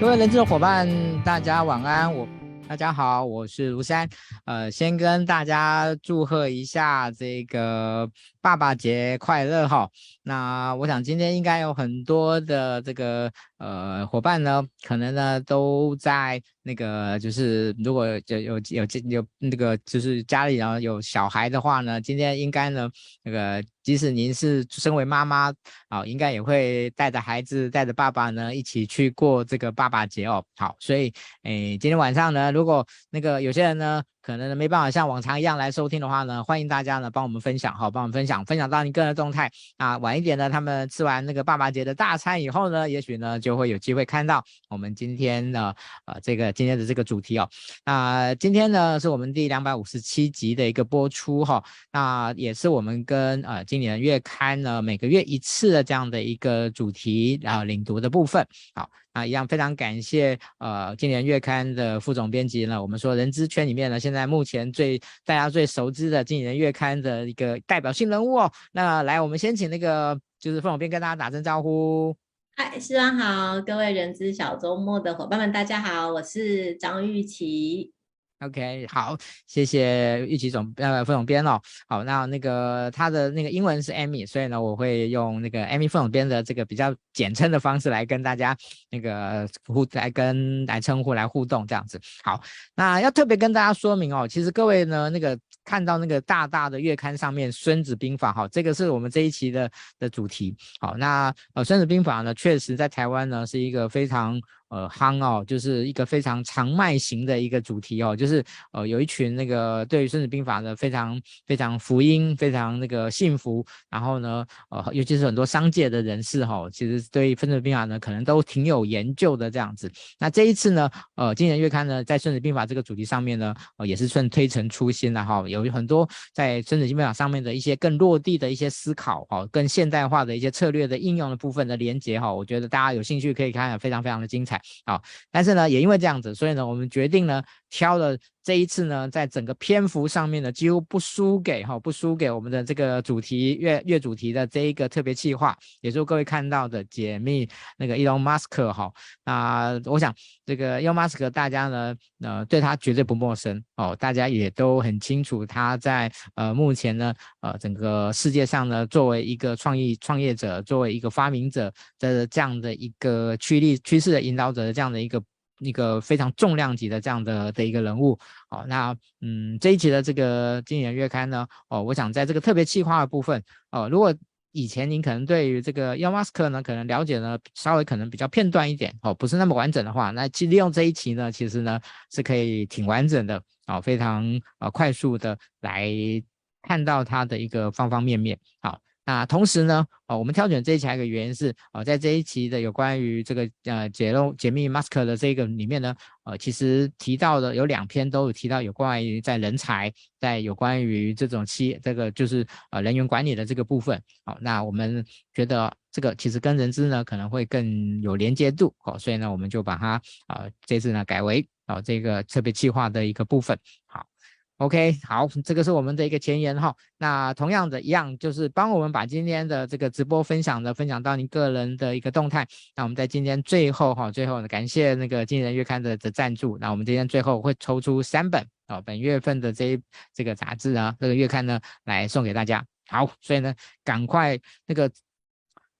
各位人资的伙伴，大家晚安。我大家好，我是卢山。呃，先跟大家祝贺一下这个爸爸节快乐哈。那我想今天应该有很多的这个呃伙伴呢，可能呢都在那个就是如果有有有有那个就是家里然后有小孩的话呢，今天应该呢那个。即使您是身为妈妈啊，应该也会带着孩子、带着爸爸呢一起去过这个爸爸节哦。好，所以诶，今天晚上呢，如果那个有些人呢，可能没办法像往常一样来收听的话呢，欢迎大家呢帮我们分享，哈，帮我们分享，分享到你个人的动态啊。晚一点呢，他们吃完那个爸爸节的大餐以后呢，也许呢就会有机会看到我们今天的呃这个今天的这个主题哦。那今天呢是我们第两百五十七集的一个播出哈，那也是我们跟呃今年月刊呢每个月一次的这样的一个主题然后领读的部分，好。啊，一样非常感谢呃，今年月刊的副总编辑呢，我们说人资圈里面呢，现在目前最大家最熟知的今年月刊的一个代表性人物哦。那来，我们先请那个就是副总编跟大家打声招呼。嗨，师长好，各位人资小周末的伙伴们，大家好，我是张玉琪。OK，好，谢谢玉琪总呃副总编哦。好，那那个他的那个英文是 Amy，所以呢，我会用那个 Amy 副总编的这个比较简称的方式来跟大家那个互来跟来称呼来互动这样子。好，那要特别跟大家说明哦，其实各位呢那个看到那个大大的月刊上面《孙子兵法》哈，这个是我们这一期的的主题。好，那呃《孙子兵法》呢，确实在台湾呢是一个非常。呃，夯哦，就是一个非常长卖型的一个主题哦，就是呃，有一群那个对于《孙子兵法》呢非常非常福音，非常那个信服，然后呢，呃，尤其是很多商界的人士哈、哦，其实对《孙子兵法》呢可能都挺有研究的这样子。那这一次呢，呃，今年月刊呢在《孙子兵法》这个主题上面呢，呃，也是算推陈出新了哈、有很多在《孙子兵法》上面的一些更落地的一些思考哦，更现代化的一些策略的应用的部分的连接哈、哦，我觉得大家有兴趣可以看，非常非常的精彩。好，但是呢，也因为这样子，所以呢，我们决定呢，挑了这一次呢，在整个篇幅上面呢，几乎不输给哈，不输给我们的这个主题月月主题的这一个特别企划，也就各位看到的解密那个伊隆马斯克哈。那我想这个伊隆马斯克大家呢，呃，对他绝对不陌生哦，大家也都很清楚他在呃目前呢，呃，整个世界上呢，作为一个创意创业者，作为一个发明者的这样的一个趋力趋势的引导者的这样的一个。一个非常重量级的这样的的一个人物，好，那嗯这一期的这个今年月刊呢，哦，我想在这个特别企划的部分，哦，如果以前您可能对于这个 Elon Musk 呢，可能了解呢稍微可能比较片段一点，哦，不是那么完整的话，那其实利用这一期呢，其实呢是可以挺完整的，哦，非常呃快速的来看到它的一个方方面面，好。那同时呢，啊，我们挑选这一期还有一个原因是，啊，在这一期的有关于这个呃解漏解密 Mask 的这个里面呢，呃，其实提到的有两篇都有提到有关于在人才，在有关于这种企这个就是呃人员管理的这个部分，好，那我们觉得这个其实跟人资呢可能会更有连接度，好，所以呢我们就把它啊这次呢改为啊这个特别计划的一个部分，好。OK，好，这个是我们的一个前言哈。那同样的一样，就是帮我们把今天的这个直播分享的分享到您个人的一个动态。那我们在今天最后哈，最后呢，感谢那个今人月刊的的赞助。那我们今天最后会抽出三本哦，本月份的这一这个杂志啊，这个月刊呢，来送给大家。好，所以呢，赶快那个，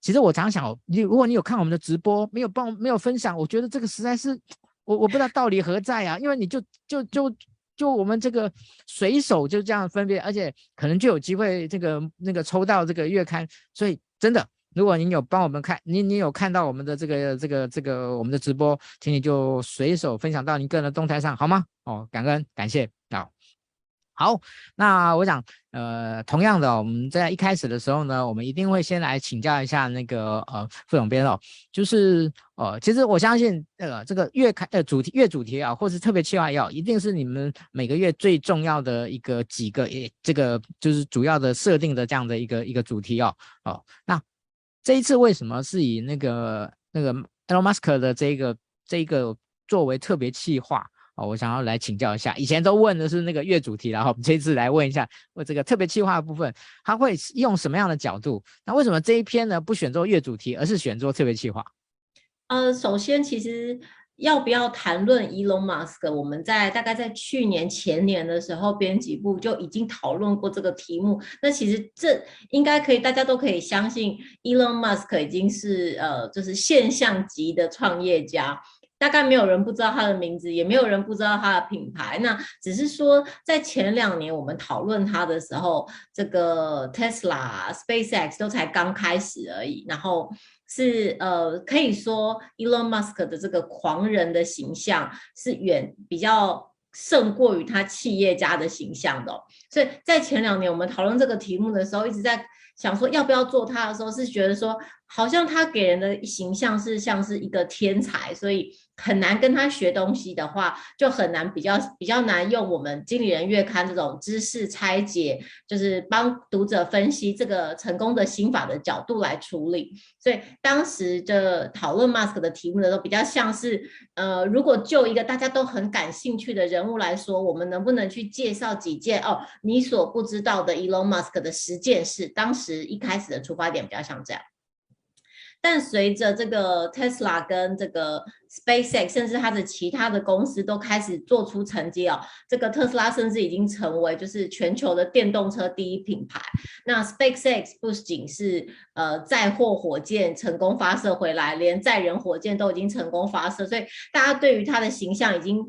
其实我常想，你如果你有看我们的直播，没有帮没有分享，我觉得这个实在是我我不知道道理何在啊，因为你就就就。就我们这个随手就这样分别，而且可能就有机会这个那个抽到这个月刊，所以真的，如果您有帮我们看，您您有看到我们的这个这个这个我们的直播，请你就随手分享到您个人的动态上，好吗？哦，感恩感谢。好，那我想，呃，同样的，我们在一开始的时候呢，我们一定会先来请教一下那个呃副总编哦，就是呃，其实我相信，呃，这个月开呃主题月主题啊，或是特别企划要，一定是你们每个月最重要的一个几个，诶，这个就是主要的设定的这样的一个一个主题哦哦，那这一次为什么是以那个那个 Elon Musk 的这个这个作为特别企划？哦，我想要来请教一下，以前都问的是那个月主题，然后我们这次来问一下，问这个特别企划的部分，他会用什么样的角度？那为什么这一篇呢不选做月主题，而是选做特别企划？呃，首先其实。要不要谈论 Elon Musk？我们在大概在去年前年的时候，编辑部就已经讨论过这个题目。那其实这应该可以，大家都可以相信，Elon Musk 已经是呃，就是现象级的创业家。大概没有人不知道他的名字，也没有人不知道他的品牌。那只是说，在前两年我们讨论他的时候，这个 Tesla、SpaceX 都才刚开始而已。然后。是呃，可以说 Elon Musk 的这个狂人的形象是远比较胜过于他企业家的形象的。所以在前两年我们讨论这个题目的时候，一直在想说要不要做他的时候，是觉得说好像他给人的形象是像是一个天才，所以。很难跟他学东西的话，就很难比较比较难用我们经理人月刊这种知识拆解，就是帮读者分析这个成功的心法的角度来处理。所以当时的讨论 mask 的题目的时候，比较像是，呃，如果就一个大家都很感兴趣的人物来说，我们能不能去介绍几件哦你所不知道的 Elon Musk 的十件事？当时一开始的出发点比较像这样。但随着这个 Tesla 跟这个 SpaceX，甚至它的其他的公司都开始做出成绩哦，这个特斯拉甚至已经成为就是全球的电动车第一品牌。那 SpaceX 不仅是呃载货火箭成功发射回来，连载人火箭都已经成功发射，所以大家对于它的形象已经。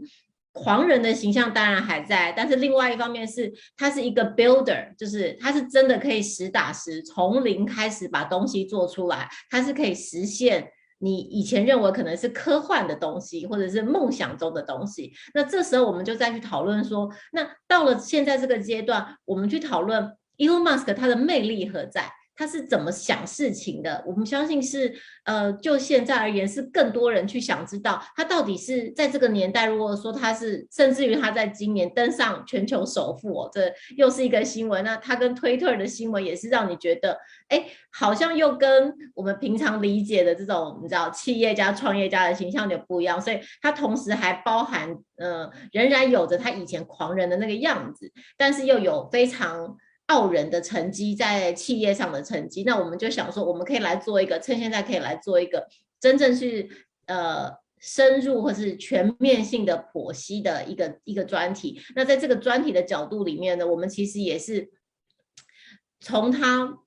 狂人的形象当然还在，但是另外一方面是，他是一个 builder，就是他是真的可以实打实从零开始把东西做出来，他是可以实现你以前认为可能是科幻的东西，或者是梦想中的东西。那这时候我们就再去讨论说，那到了现在这个阶段，我们去讨论 Elon Musk 他的魅力何在？他是怎么想事情的？我们相信是，呃，就现在而言，是更多人去想知道他到底是在这个年代。如果说他是，甚至于他在今年登上全球首富哦，这又是一个新闻。那他跟推特的新闻也是让你觉得，哎，好像又跟我们平常理解的这种你知道企业家、创业家的形象有点不一样。所以，他同时还包含，呃，仍然有着他以前狂人的那个样子，但是又有非常。傲人的成绩，在企业上的成绩，那我们就想说，我们可以来做一个，趁现在可以来做一个真正是呃深入或是全面性的剖析的一个一个专题。那在这个专题的角度里面呢，我们其实也是从他。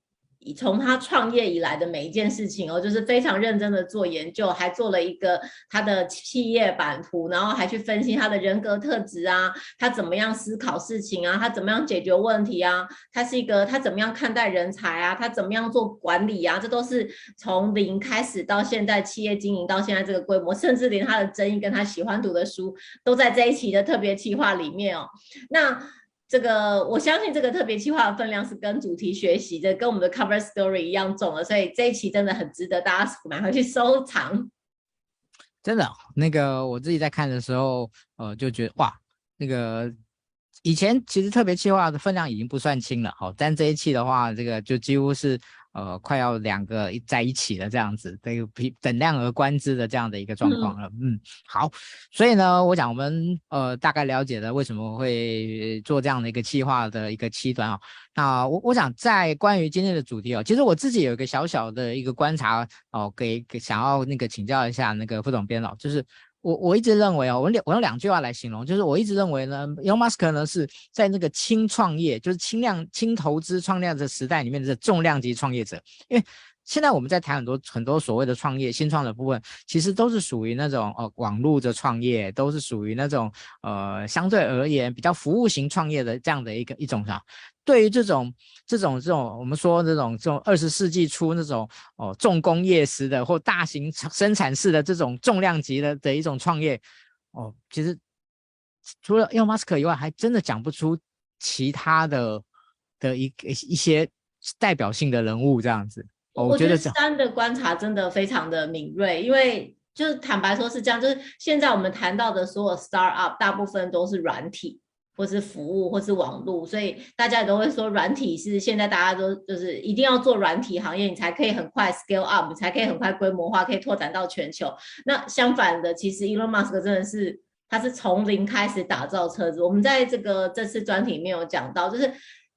从他创业以来的每一件事情哦，就是非常认真的做研究，还做了一个他的企业版图，然后还去分析他的人格特质啊，他怎么样思考事情啊，他怎么样解决问题啊，他是一个他怎么样看待人才啊，他怎么样做管理啊，这都是从零开始到现在企业经营到现在这个规模，甚至连他的争议跟他喜欢读的书都在这一期的特别企划里面哦，那。这个我相信这个特别计划的分量是跟主题学习的，跟我们的 cover story 一样重的，所以这一期真的很值得大家买回去收藏。真的，那个我自己在看的时候，呃，就觉得哇，那个以前其实特别计划的分量已经不算轻了，好，但这一期的话，这个就几乎是。呃，快要两个在一起了，这样子，这个比等量而观之的这样的一个状况了。嗯，嗯，好，所以呢，我想我们呃大概了解了为什么会做这样的一个计划的一个期端啊。那我我想在关于今天的主题哦，其实我自己有一个小小的一个观察哦，给给想要那个请教一下那个副总编老，就是。我我一直认为哦，我两我用两句话来形容，就是我一直认为呢，Elon Musk 呢是在那个轻创业，就是轻量轻投资创业的时代里面的重量级创业者，因为现在我们在谈很多很多所谓的创业新创的部分，其实都是属于那种呃网络的创业，都是属于那种呃相对而言比较服务型创业的这样的一个一种啥。对于这种这种这种，我们说这种这种二十世纪初那种哦重工业式的或大型生产式的这种重量级的的一种创业哦，其实除了 Elon Musk 以外，还真的讲不出其他的的一一些代表性的人物这样子。哦、我觉得三的观察真的非常的敏锐，因为就是坦白说是这样，就是现在我们谈到的所有 startup 大部分都是软体。或是服务，或是网络，所以大家也都会说软体是现在大家都就是一定要做软体行业，你才可以很快 scale up，才可以很快规模化，可以拓展到全球。那相反的，其实 Elon Musk 真的是他是从零开始打造车子。我们在这个这次专题里面有讲到，就是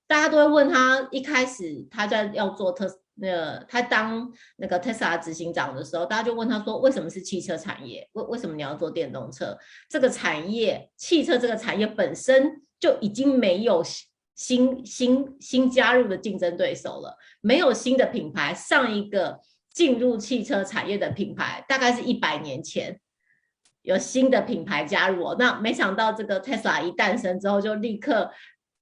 大家都会问他一开始他在要做特那他当那个 Tesla 执行长的时候，大家就问他说：“为什么是汽车产业？为为什么你要做电动车？这个产业，汽车这个产业本身就已经没有新新新加入的竞争对手了，没有新的品牌。上一个进入汽车产业的品牌，大概是一百年前有新的品牌加入哦。那没想到这个 Tesla 一诞生之后，就立刻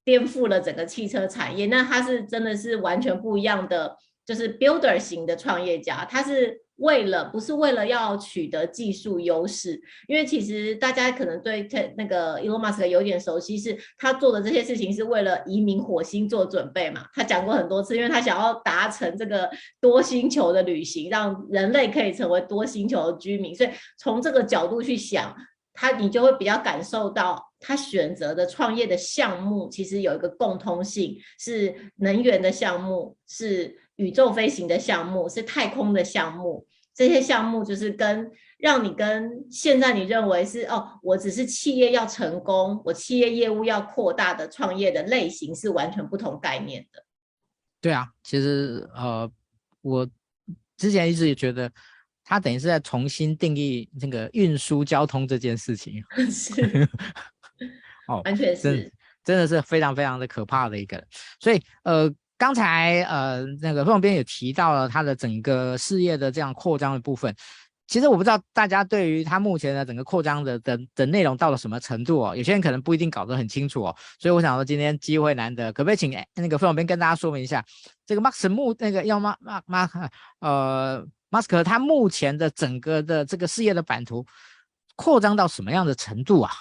颠覆了整个汽车产业。那它是真的是完全不一样的。”就是 builder 型的创业家，他是为了不是为了要取得技术优势，因为其实大家可能对那个 Elon Musk 有点熟悉，是他做的这些事情是为了移民火星做准备嘛。他讲过很多次，因为他想要达成这个多星球的旅行，让人类可以成为多星球的居民，所以从这个角度去想，他你就会比较感受到他选择的创业的项目其实有一个共通性，是能源的项目，是。宇宙飞行的项目是太空的项目，这些项目就是跟让你跟现在你认为是哦，我只是企业要成功，我企业业务要扩大的创业的类型是完全不同概念的。对啊，其实呃，我之前一直也觉得，他等于是在重新定义那个运输交通这件事情。是，哦，完全是真，真的是非常非常的可怕的一个，所以呃。刚才呃，那个副总编也提到了他的整个事业的这样扩张的部分。其实我不知道大家对于他目前的整个扩张的的的内容到了什么程度哦，有些人可能不一定搞得很清楚哦。所以我想说今天机会难得，可不可以请那个副总编跟大家说明一下，这个马斯目那个要马马马呃马斯克他目前的整个的这个事业的版图扩张到什么样的程度啊？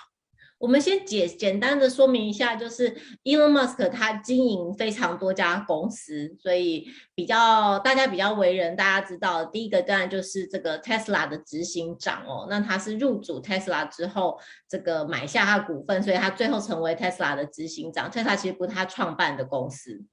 我们先简简单的说明一下，就是 Elon Musk 他经营非常多家公司，所以比较大家比较为人大家知道，第一个当然就是这个 Tesla 的执行长哦，那他是入主 Tesla 之后，这个买下他股份，所以他最后成为 Tesla 的执行长。Tesla 其实不是他创办的公司。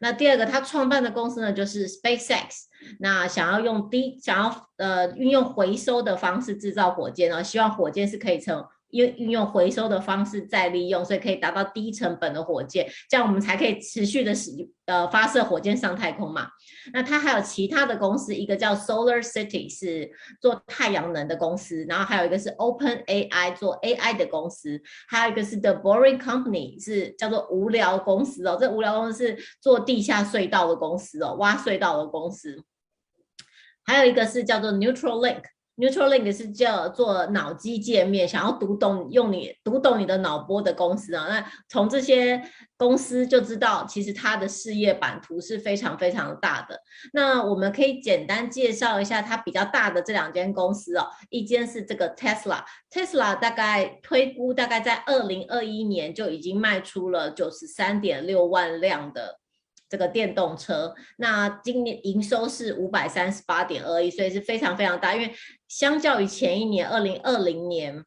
那第二个他创办的公司呢，就是 SpaceX，那想要用低想要呃运用回收的方式制造火箭，然后希望火箭是可以成。用运用回收的方式再利用，所以可以达到低成本的火箭，这样我们才可以持续的使呃发射火箭上太空嘛。那它还有其他的公司，一个叫 Solar City 是做太阳能的公司，然后还有一个是 Open AI 做 AI 的公司，还有一个是 The Boring Company 是叫做无聊公司哦，这无聊公司是做地下隧道的公司哦，挖隧道的公司，还有一个是叫做 Neutral Link。Neutralink 是叫做脑机界面，想要读懂用你读懂你的脑波的公司啊。那从这些公司就知道，其实它的事业版图是非常非常大的。那我们可以简单介绍一下它比较大的这两间公司哦。一间是这个 Tesla，Tesla 大概推估大概在二零二一年就已经卖出了九十三点六万辆的。这个电动车，那今年营收是五百三十八点二亿，所以是非常非常大。因为相较于前一年二零二零年，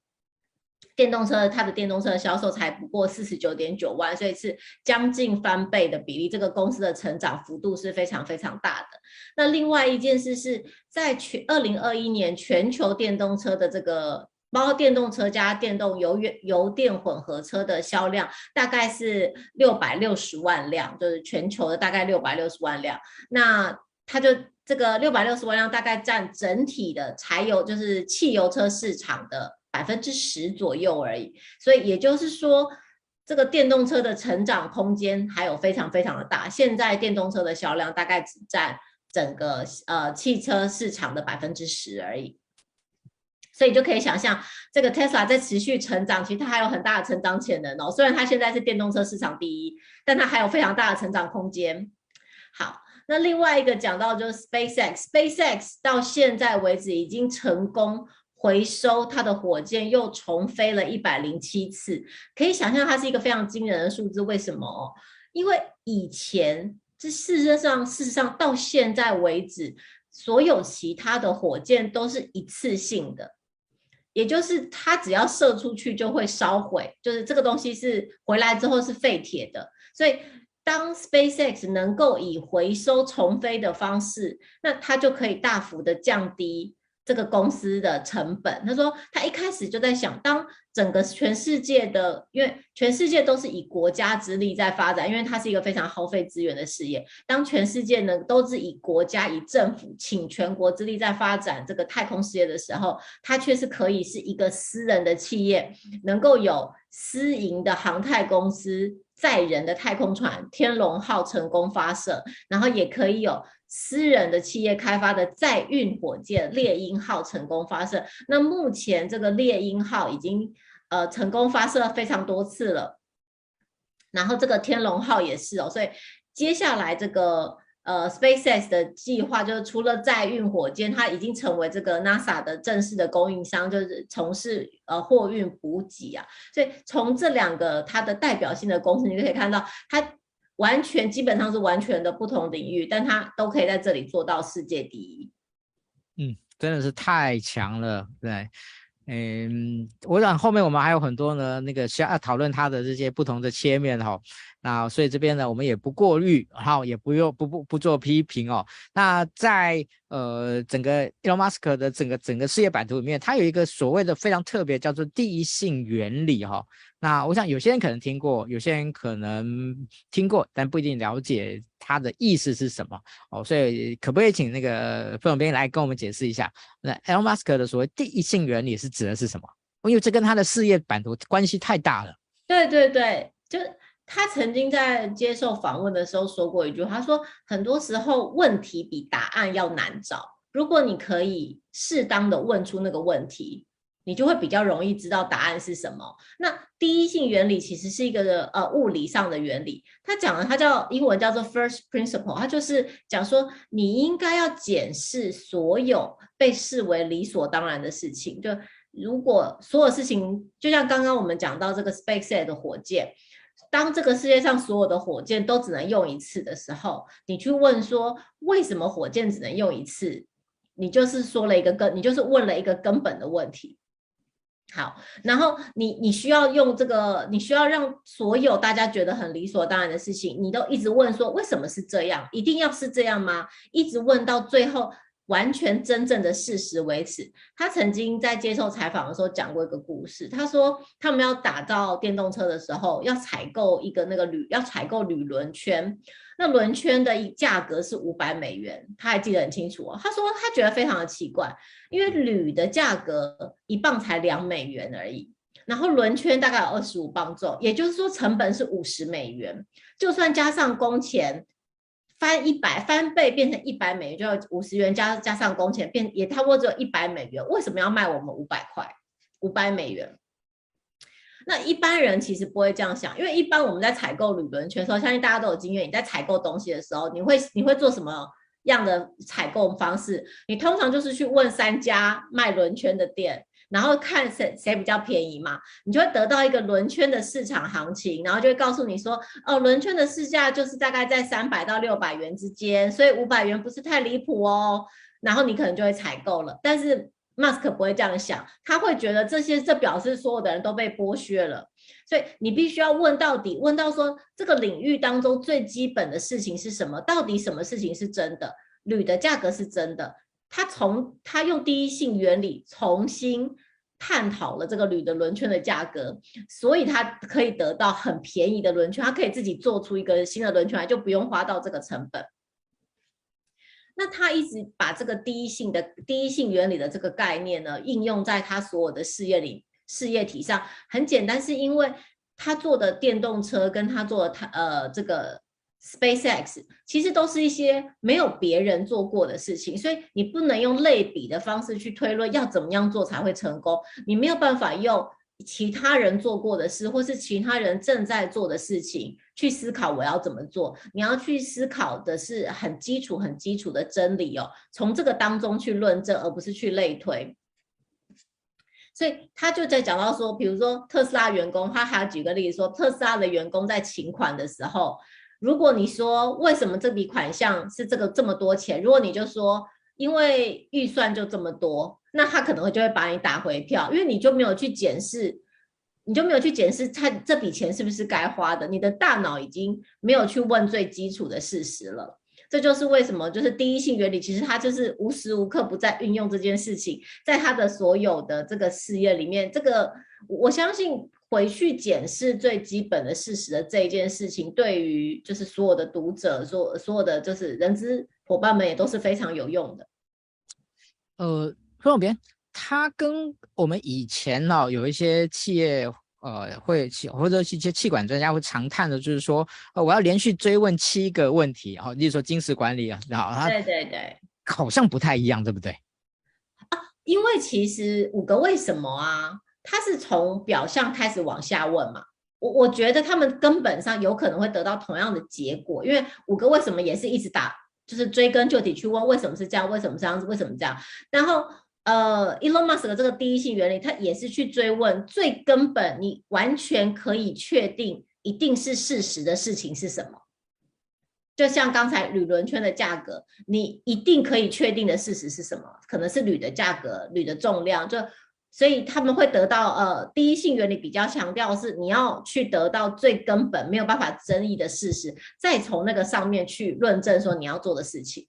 电动车它的电动车销售才不过四十九点九万，所以是将近翻倍的比例。这个公司的成长幅度是非常非常大的。那另外一件事是在全二零二一年全球电动车的这个。包括电动车加电动油油电混合车的销量大概是六百六十万辆，就是全球的大概六百六十万辆。那它就这个六百六十万辆大概占整体的柴油，就是汽油车市场的百分之十左右而已。所以也就是说，这个电动车的成长空间还有非常非常的大。现在电动车的销量大概只占整个呃汽车市场的百分之十而已。所以就可以想象，这个 Tesla 在持续成长，其实它还有很大的成长潜能哦。虽然它现在是电动车市场第一，但它还有非常大的成长空间。好，那另外一个讲到就是 SpaceX，SpaceX 到现在为止已经成功回收它的火箭，又重飞了一百零七次。可以想象它是一个非常惊人的数字。为什么？因为以前这事实上，事实上到现在为止，所有其他的火箭都是一次性的。也就是它只要射出去就会烧毁，就是这个东西是回来之后是废铁的。所以当 SpaceX 能够以回收重飞的方式，那它就可以大幅的降低这个公司的成本，他说他一开始就在想，当整个全世界的，因为全世界都是以国家之力在发展，因为它是一个非常耗费资源的事业。当全世界呢都是以国家、以政府倾全国之力在发展这个太空事业的时候，它却是可以是一个私人的企业，能够有私营的航太公司载人的太空船天龙号成功发射，然后也可以有。私人的企业开发的载运火箭猎鹰号成功发射，那目前这个猎鹰号已经呃成功发射了非常多次了，然后这个天龙号也是哦，所以接下来这个呃 SpaceX 的计划就是除了载运火箭，它已经成为这个 NASA 的正式的供应商，就是从事呃货运补给啊，所以从这两个它的代表性的公司，你就可以看到它。完全基本上是完全的不同领域，但他都可以在这里做到世界第一。嗯，真的是太强了，对，嗯，我想后面我们还有很多呢，那个需要讨论它的这些不同的切面哈。那所以这边呢，我们也不过滤，然后也不用不不不做批评哦。那在呃整个 Elon Musk 的整个整个事业版图里面，它有一个所谓的非常特别，叫做第一性原理哈。那我想有些人可能听过，有些人可能听过，但不一定了解它的意思是什么哦。所以可不可以请那个副总编来跟我们解释一下，那 Elon Musk 的所谓第一性原理是指的是什么？因为这跟他的事业版图关系太大了。对对对，就他曾经在接受访问的时候说过一句话，他说很多时候问题比答案要难找，如果你可以适当的问出那个问题。你就会比较容易知道答案是什么。那第一性原理其实是一个呃物理上的原理，它讲的它叫英文叫做 first principle，它就是讲说你应该要检视所有被视为理所当然的事情。就如果所有事情，就像刚刚我们讲到这个 SpaceX 的火箭，当这个世界上所有的火箭都只能用一次的时候，你去问说为什么火箭只能用一次，你就是说了一个根，你就是问了一个根本的问题。好，然后你你需要用这个，你需要让所有大家觉得很理所当然的事情，你都一直问说为什么是这样？一定要是这样吗？一直问到最后完全真正的事实为止。他曾经在接受采访的时候讲过一个故事，他说他们要打造电动车的时候，要采购一个那个铝，要采购铝轮圈。那轮圈的价格是五百美元，他还记得很清楚哦。他说他觉得非常的奇怪，因为铝的价格一磅才两美元而已，然后轮圈大概有二十五磅重，也就是说成本是五十美元，就算加上工钱翻一百翻倍变成一百美元，就要五十元加加上工钱变也差不多只有一百美元，为什么要卖我们五百块五百美元？那一般人其实不会这样想，因为一般我们在采购铝轮圈的时候，相信大家都有经验。你在采购东西的时候，你会你会做什么样的采购方式？你通常就是去问三家卖轮圈的店，然后看谁谁比较便宜嘛，你就会得到一个轮圈的市场行情，然后就会告诉你说，哦，轮圈的市价就是大概在三百到六百元之间，所以五百元不是太离谱哦，然后你可能就会采购了，但是。Mask 不会这样想，他会觉得这些这表示所有的人都被剥削了，所以你必须要问到底，问到说这个领域当中最基本的事情是什么？到底什么事情是真的？铝的价格是真的。他从他用第一性原理重新探讨了这个铝的轮圈的价格，所以他可以得到很便宜的轮圈，他可以自己做出一个新的轮圈来，就不用花到这个成本。那他一直把这个第一性的第一性原理的这个概念呢，应用在他所有的事业里事业体上，很简单，是因为他做的电动车跟他做的他呃这个 SpaceX，其实都是一些没有别人做过的事情，所以你不能用类比的方式去推论要怎么样做才会成功，你没有办法用。其他人做过的事，或是其他人正在做的事情，去思考我要怎么做。你要去思考的是很基础、很基础的真理哦，从这个当中去论证，而不是去类推。所以他就在讲到说，比如说特斯拉员工，他还要举个例子说，特斯拉的员工在请款的时候，如果你说为什么这笔款项是这个这么多钱，如果你就说因为预算就这么多。那他可能会就会把你打回票，因为你就没有去检视，你就没有去检视他这笔钱是不是该花的，你的大脑已经没有去问最基础的事实了。这就是为什么就是第一性原理，其实他就是无时无刻不在运用这件事情，在他的所有的这个事业里面，这个我相信回去检视最基本的事实的这一件事情，对于就是所有的读者，所所有的就是人资伙伴们也都是非常有用的。呃，副总编，他跟我们以前呢、哦、有一些企业。呃，会气或者一些气管专家会常谈的，就是说，呃，我要连续追问七个问题，然后，例如说金石管理啊，然后他对对对，好像不太一样，对不对？啊，因为其实五个为什么啊，它是从表象开始往下问嘛，我我觉得他们根本上有可能会得到同样的结果，因为五个为什么也是一直打，就是追根究底去问为什么是这样，为什么这样子，为什么这样，然后。呃，Elon Musk 的这个第一性原理，它也是去追问最根本，你完全可以确定一定是事实的事情是什么？就像刚才铝轮圈的价格，你一定可以确定的事实是什么？可能是铝的价格、铝的重量，就所以他们会得到呃，第一性原理比较强调是你要去得到最根本没有办法争议的事实，再从那个上面去论证说你要做的事情。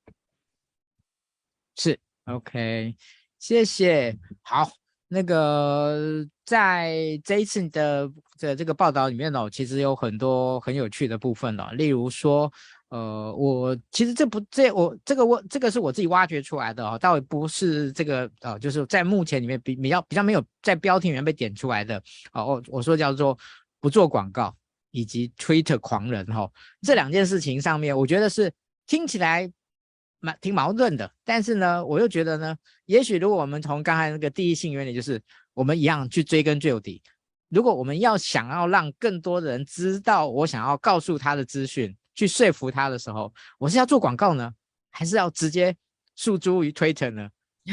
是 OK。谢谢。好，那个在这一次的的这个报道里面呢，其实有很多很有趣的部分了。例如说，呃，我其实这不这我这个我这个是我自己挖掘出来的哦，倒也不是这个呃，就是在目前里面比比较比较没有在标题里面被点出来的。哦，我我说叫做不做广告以及 Twitter 狂人哈，这两件事情上面，我觉得是听起来。蛮挺矛盾的，但是呢，我又觉得呢，也许如果我们从刚才那个第一性原理，就是我们一样去追根究底。如果我们要想要让更多的人知道我想要告诉他的资讯，去说服他的时候，我是要做广告呢，还是要直接诉诸于 Twitter 呢？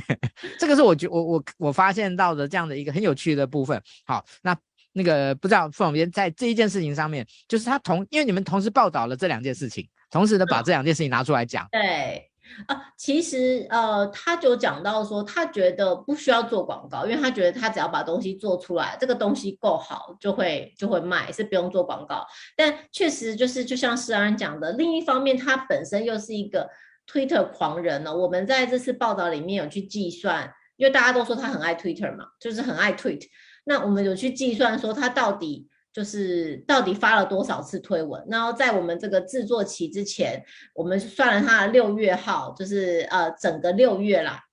这个是我觉我我我发现到的这样的一个很有趣的部分。好，那那个不知道傅总编在这一件事情上面，就是他同因为你们同时报道了这两件事情。同时的把这两件事情拿出来讲。嗯，对啊，其实呃，他就讲到说，他觉得不需要做广告，因为他觉得他只要把东西做出来，这个东西够好，就会就会卖，是不用做广告。但确实就是就像施安讲的，另一方面，他本身又是一个 Twitter 狂人呢。我们在这次报道里面有去计算，因为大家都说他很爱 Twitter 嘛，就是很爱 tweet。那我们有去计算说他到底。就是到底发了多少次推文，然后在我们这个制作期之前，我们算了他的六月号，就是呃整个六月啦。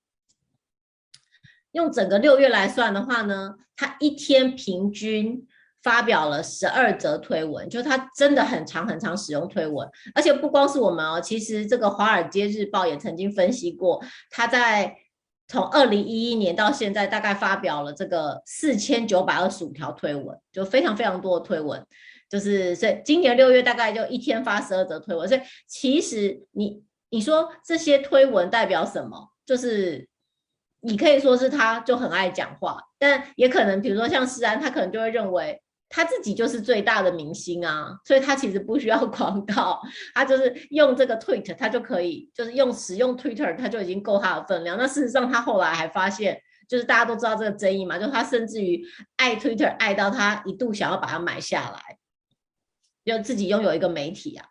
用整个六月来算的话呢，他一天平均发表了十二则推文，就他真的很常很常使用推文，而且不光是我们哦，其实这个《华尔街日报》也曾经分析过他在。从二零一一年到现在，大概发表了这个四千九百二十五条推文，就非常非常多的推文。就是所以今年六月大概就一天发十二则推文。所以其实你你说这些推文代表什么？就是你可以说是他就很爱讲话，但也可能比如说像诗安，他可能就会认为。他自己就是最大的明星啊，所以他其实不需要 广告，他就是用这个 Twitter，他就可以，就是用使用 Twitter，他就已经够他的分量。那事实上，他后来还发现，就是大家都知道这个争议嘛，就他甚至于爱 Twitter 爱到他一度想要把它买下来，就自己拥有一个媒体啊。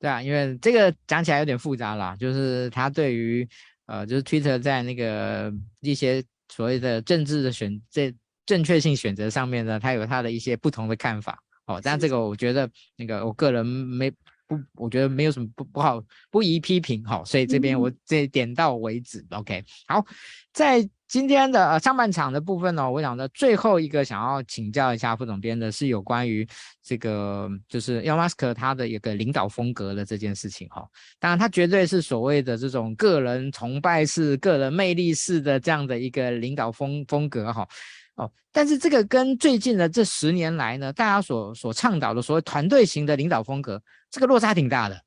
对啊，因为这个讲起来有点复杂啦，就是他对于呃，就是 Twitter 在那个一些所谓的政治的选这。正确性选择上面呢，他有他的一些不同的看法哦。但这个我觉得那个我个人没不，我觉得没有什么不不好不宜批评哈、哦。所以这边我这点到为止。嗯、OK，好，在今天的呃上半场的部分呢，我想的最后一个想要请教一下副总编的是有关于这个就是 Elon Musk 他的一个领导风格的这件事情哈、哦。当然，他绝对是所谓的这种个人崇拜式、个人魅力式的这样的一个领导风风格哈。哦，但是这个跟最近的这十年来呢，大家所所倡导的所谓团队型的领导风格，这个落差挺大的。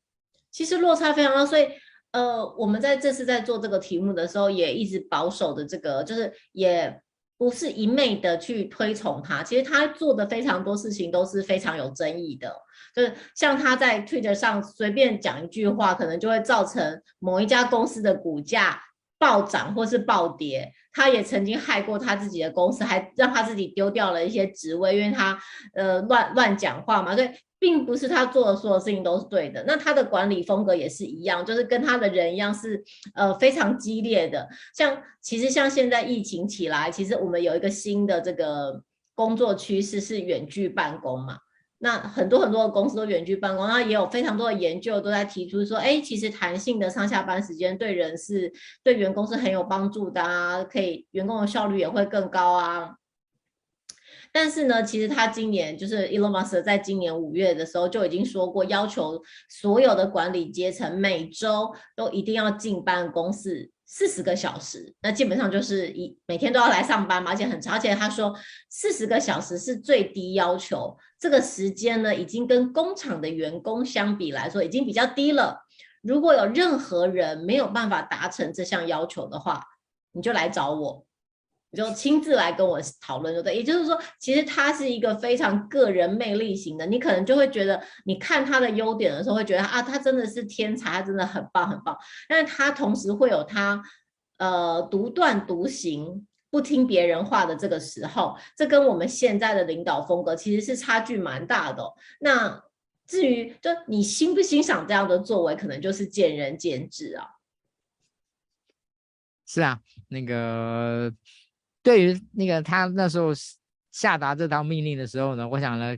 其实落差非常大，所以呃，我们在这次在做这个题目的时候，也一直保守的这个，就是也不是一昧的去推崇他。其实他做的非常多事情都是非常有争议的，就是像他在 Twitter 上随便讲一句话，可能就会造成某一家公司的股价。暴涨或是暴跌，他也曾经害过他自己的公司，还让他自己丢掉了一些职位，因为他呃乱乱讲话嘛。所以并不是他做的所有事情都是对的。那他的管理风格也是一样，就是跟他的人一样是呃非常激烈的。像其实像现在疫情起来，其实我们有一个新的这个工作趋势是远距办公嘛。那很多很多的公司都远距办公，那也有非常多的研究都在提出说，哎，其实弹性的上下班时间对人是对员工是很有帮助的啊，可以员工的效率也会更高啊。但是呢，其实他今年就是 Elon Musk 在今年五月的时候就已经说过，要求所有的管理阶层每周都一定要进办公室。四十个小时，那基本上就是一每天都要来上班嘛，而且很长。而且他说四十个小时是最低要求，这个时间呢，已经跟工厂的员工相比来说已经比较低了。如果有任何人没有办法达成这项要求的话，你就来找我。就亲自来跟我讨论，对不对？也就是说，其实他是一个非常个人魅力型的，你可能就会觉得，你看他的优点的时候，会觉得啊，他真的是天才，他真的很棒很棒。但是他同时会有他呃独断独行、不听别人话的这个时候，这跟我们现在的领导风格其实是差距蛮大的。那至于就你欣不欣赏这样的作为，可能就是见仁见智啊。是啊，那个。对于那个他那时候下达这道命令的时候呢，我想呢，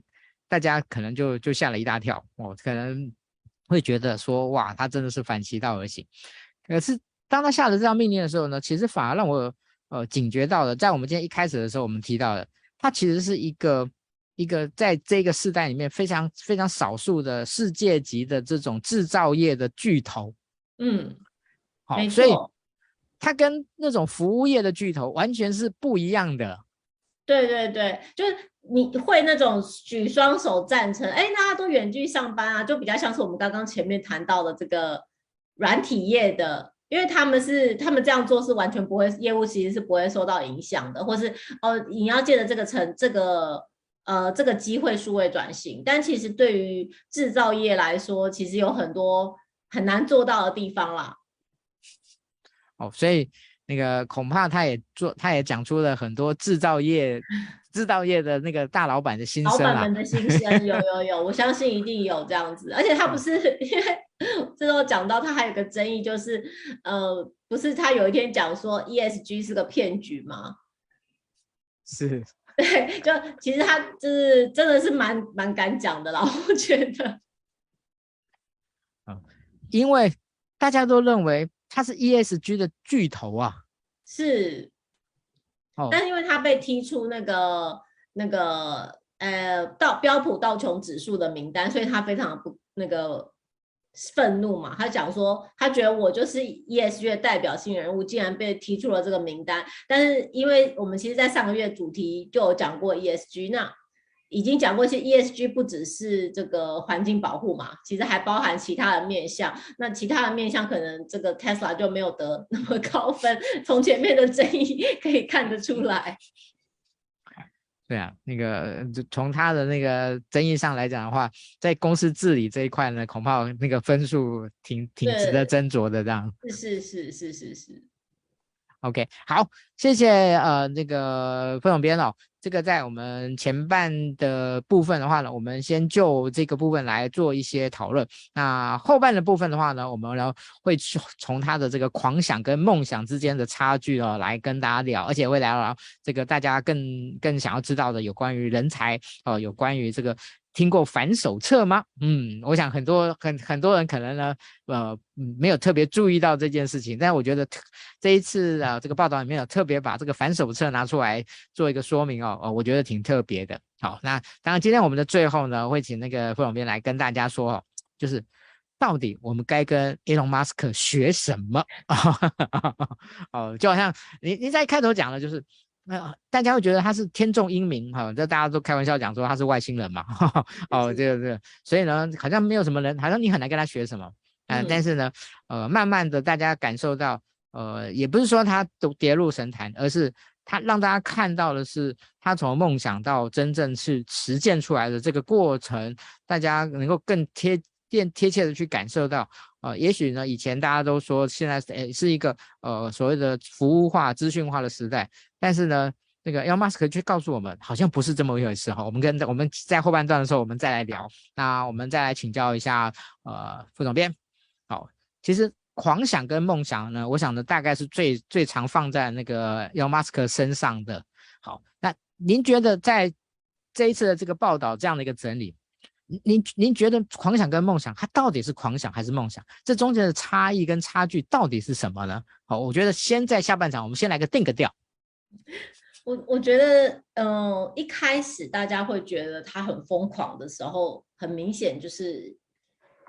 大家可能就就吓了一大跳哦，可能会觉得说哇，他真的是反其道而行。可是当他下了这道命令的时候呢，其实反而让我呃警觉到了，在我们今天一开始的时候，我们提到的，他其实是一个一个在这个世代里面非常非常少数的世界级的这种制造业的巨头。嗯，好，所以。它跟那种服务业的巨头完全是不一样的。对对对，就是你会那种举双手赞成，哎，大家都远距上班啊，就比较像是我们刚刚前面谈到的这个软体业的，因为他们是他们这样做是完全不会业务，其实是不会受到影响的，或是哦，你要借着这个成这个呃这个机会数位转型，但其实对于制造业来说，其实有很多很难做到的地方啦。哦，所以那个恐怕他也做，他也讲出了很多制造业、制造业的那个大老板的心声啊。老板们的心声有有有，我相信一定有这样子。而且他不是，嗯、因为这时候讲到他还有个争议，就是呃，不是他有一天讲说 ESG 是个骗局吗？是，对，就其实他就是真的是蛮蛮敢讲的啦，我觉得。嗯，因为大家都认为。他是 ESG 的巨头啊，是，哦，但因为他被踢出那个那个呃道标普道琼指数的名单，所以他非常不那个愤怒嘛。他讲说，他觉得我就是 ESG 的代表性人物，竟然被踢出了这个名单。但是因为我们其实，在上个月主题就有讲过 ESG，那。已经讲过一些 ESG 不只是这个环境保护嘛，其实还包含其他的面向。那其他的面向可能这个 Tesla 就没有得那么高分，从前面的争议可以看得出来。对啊，那个从他的那个争议上来讲的话，在公司治理这一块呢，恐怕那个分数挺挺值得斟酌的这样。是是是是是是。OK，好，谢谢呃那个副总编哦。这个在我们前半的部分的话呢，我们先就这个部分来做一些讨论。那后半的部分的话呢，我们然后会去从他的这个狂想跟梦想之间的差距哦，来跟大家聊，而且会聊聊这个大家更更想要知道的有关于人才哦，有关于这个。听过反手册吗？嗯，我想很多很很多人可能呢，呃，没有特别注意到这件事情。但我觉得这一次啊，这个报道里面有特别把这个反手册拿出来做一个说明哦，哦，我觉得挺特别的。好，那当然今天我们的最后呢，会请那个副总编来跟大家说，就是到底我们该跟 Elon Musk 学什么？哦，就好像您您在开头讲的就是。那大家会觉得他是天纵英明哈，这大家都开玩笑讲说他是外星人嘛，哈哈哦，这个这个，所以呢，好像没有什么人，好像你很难跟他学什么，呃、嗯，但是呢，呃，慢慢的大家感受到，呃，也不是说他都跌入神坛，而是他让大家看到的是他从梦想到真正去实践出来的这个过程，大家能够更贴更贴切的去感受到。呃，也许呢，以前大家都说现在是诶是一个呃所谓的服务化、资讯化的时代，但是呢，那个 Elon Musk 却告诉我们，好像不是这么一回事哈。我们跟我们在后半段的时候，我们再来聊。那我们再来请教一下呃副总编。好，其实狂想跟梦想呢，我想的大概是最最常放在那个 Elon Musk 身上的。好，那您觉得在这一次的这个报道这样的一个整理，您您觉得狂想跟梦想，它到底是狂想还是梦想？这中间的差异跟差距到底是什么呢？好，我觉得先在下半场，我们先来个定个调。我我觉得，嗯、一开始大家会觉得他很疯狂的时候，很明显就是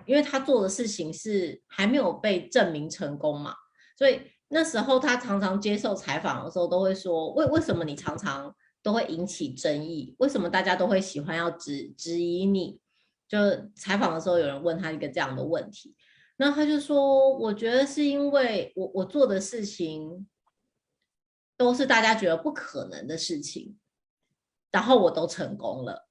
因为他做的事情是还没有被证明成功嘛，所以那时候他常常接受采访的时候都会说，为为什么你常常都会引起争议？为什么大家都会喜欢要质质疑你？就采访的时候有人问他一个这样的问题，那他就说，我觉得是因为我我做的事情。都是大家觉得不可能的事情，然后我都成功了，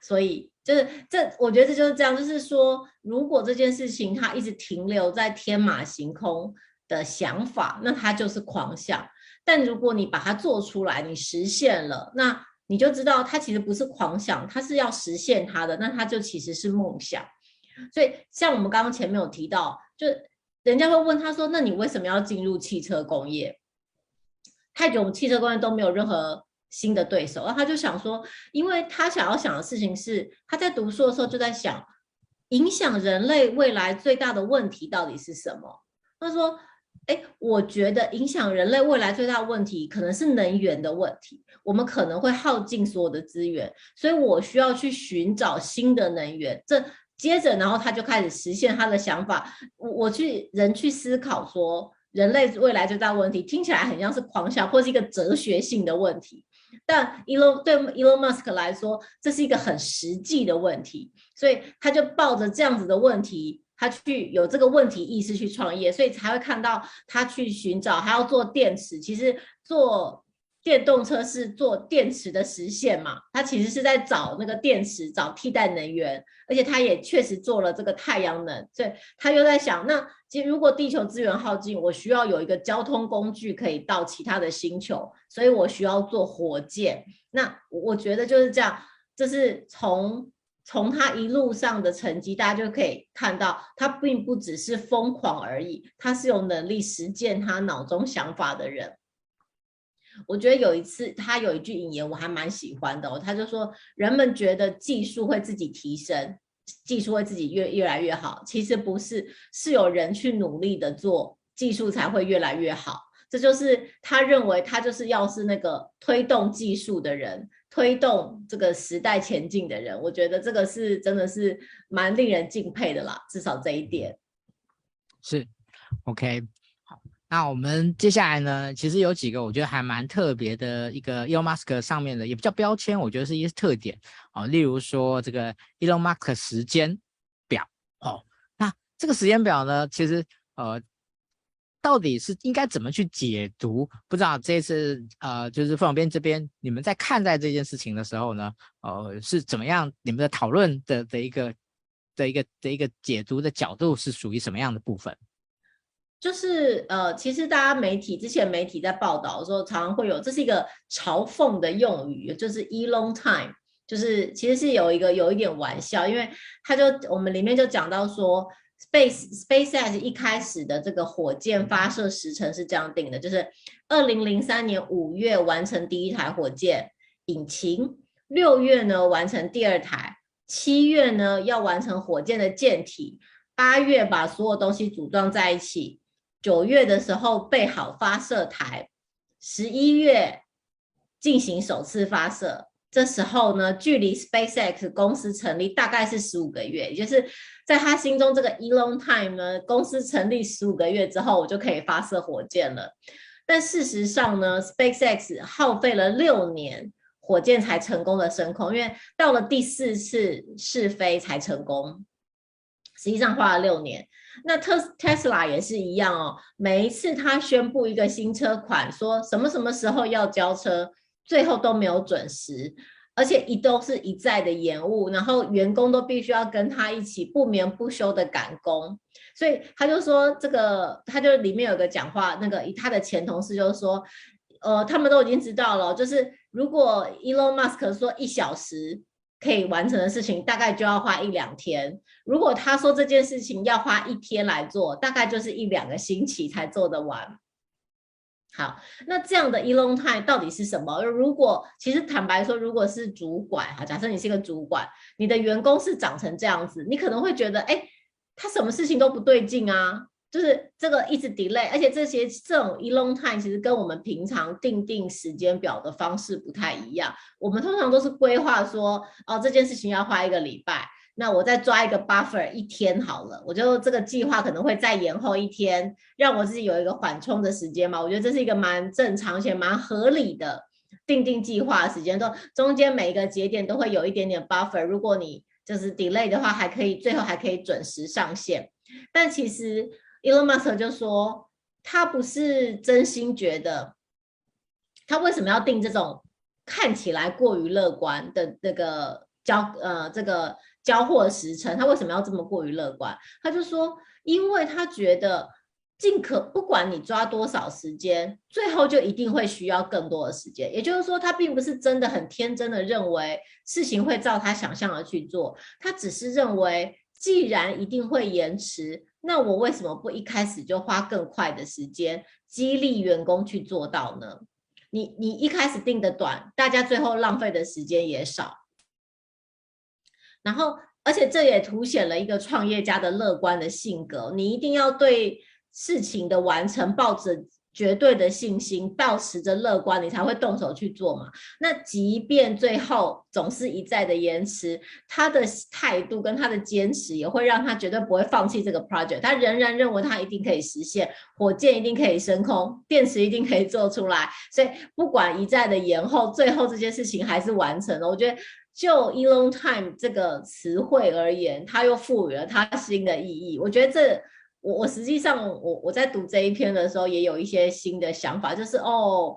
所以就是这，我觉得这就是这样，就是说，如果这件事情它一直停留在天马行空的想法，那它就是狂想；但如果你把它做出来，你实现了，那你就知道他其实不是狂想，他是要实现他的，那他就其实是梦想。所以，像我们刚刚前面有提到，就人家会问他说：“那你为什么要进入汽车工业？”太久，我们汽车工业都没有任何新的对手，然后他就想说，因为他想要想的事情是，他在读书的时候就在想，影响人类未来最大的问题到底是什么？他说，哎，我觉得影响人类未来最大问题可能是能源的问题，我们可能会耗尽所有的资源，所以我需要去寻找新的能源。这接着，然后他就开始实现他的想法，我我去人去思考说。人类未来最大问题听起来很像是狂想，或是一个哲学性的问题，但 Elon 对 Elon Musk 来说，这是一个很实际的问题，所以他就抱着这样子的问题，他去有这个问题意识去创业，所以才会看到他去寻找，还要做电池，其实做。电动车是做电池的实现嘛？他其实是在找那个电池，找替代能源，而且他也确实做了这个太阳能。所以他又在想，那其实如果地球资源耗尽，我需要有一个交通工具可以到其他的星球，所以我需要做火箭。那我觉得就是这样，这是从从他一路上的成绩，大家就可以看到，他并不只是疯狂而已，他是有能力实践他脑中想法的人。我觉得有一次他有一句引言，我还蛮喜欢的哦。他就说，人们觉得技术会自己提升，技术会自己越越来越好，其实不是，是有人去努力的做，技术才会越来越好。这就是他认为他就是要是那个推动技术的人，推动这个时代前进的人。我觉得这个是真的是蛮令人敬佩的啦，至少这一点是 OK。好那我们接下来呢，其实有几个我觉得还蛮特别的一个 Elon Musk 上面的，也不叫标签，我觉得是一些特点哦。例如说这个 Elon Musk 时间表哦，那这个时间表呢，其实呃，到底是应该怎么去解读？不知道这次呃，就是副总编这边你们在看待这件事情的时候呢，呃，是怎么样？你们的讨论的的一个的一个的一个解读的角度是属于什么样的部分？就是呃，其实大家媒体之前媒体在报道的时候，常常会有这是一个嘲讽的用语，就是 “e long time，就是其实是有一个有一点玩笑，因为他就我们里面就讲到说，Space SpaceX 一开始的这个火箭发射时程是这样定的，就是二零零三年五月完成第一台火箭引擎，六月呢完成第二台，七月呢要完成火箭的舰体，八月把所有东西组装在一起。九月的时候备好发射台，十一月进行首次发射。这时候呢，距离 SpaceX 公司成立大概是十五个月，也就是在他心中这个 Elon time 呢，公司成立十五个月之后，我就可以发射火箭了。但事实上呢，SpaceX 耗费了六年，火箭才成功的升空，因为到了第四次试飞才成功，实际上花了六年。那特特斯拉也是一样哦，每一次他宣布一个新车款，说什么什么时候要交车，最后都没有准时，而且一都是一再的延误，然后员工都必须要跟他一起不眠不休的赶工，所以他就说这个，他就里面有个讲话，那个他的前同事就说，呃，他们都已经知道了，就是。如果 Elon Musk 说一小时可以完成的事情，大概就要花一两天；如果他说这件事情要花一天来做，大概就是一两个星期才做得完。好，那这样的 elong time 到底是什么？如果其实坦白说，如果是主管哈，假设你是一个主管，你的员工是长成这样子，你可能会觉得，哎，他什么事情都不对劲啊，就是这个一直 delay，而且这些这种 elong time 其实跟我们平常定定时间表的方式不太一样。我们通常都是规划说，哦，这件事情要花一个礼拜。那我再抓一个 buffer 一天好了，我就这个计划可能会再延后一天，让我自己有一个缓冲的时间嘛。我觉得这是一个蛮正常且蛮合理的定定计划时间，都中间每一个节点都会有一点点 buffer。如果你就是 delay 的话，还可以最后还可以准时上线。但其实 Elon Musk 就说，他不是真心觉得，他为什么要定这种看起来过于乐观的那个交呃这个。交货时程，他为什么要这么过于乐观？他就说，因为他觉得尽可不管你抓多少时间，最后就一定会需要更多的时间。也就是说，他并不是真的很天真的认为事情会照他想象的去做，他只是认为，既然一定会延迟，那我为什么不一开始就花更快的时间激励员工去做到呢？你你一开始定的短，大家最后浪费的时间也少。然后，而且这也凸显了一个创业家的乐观的性格。你一定要对事情的完成抱着绝对的信心，抱持着乐观，你才会动手去做嘛。那即便最后总是一再的延迟，他的态度跟他的坚持也会让他绝对不会放弃这个 project。他仍然认为他一定可以实现，火箭一定可以升空，电池一定可以做出来。所以不管一再的延后，最后这件事情还是完成了。我觉得。就 Elon time 这个词汇而言，它又赋予了它新的意义。我觉得这，我我实际上我我在读这一篇的时候，也有一些新的想法，就是哦，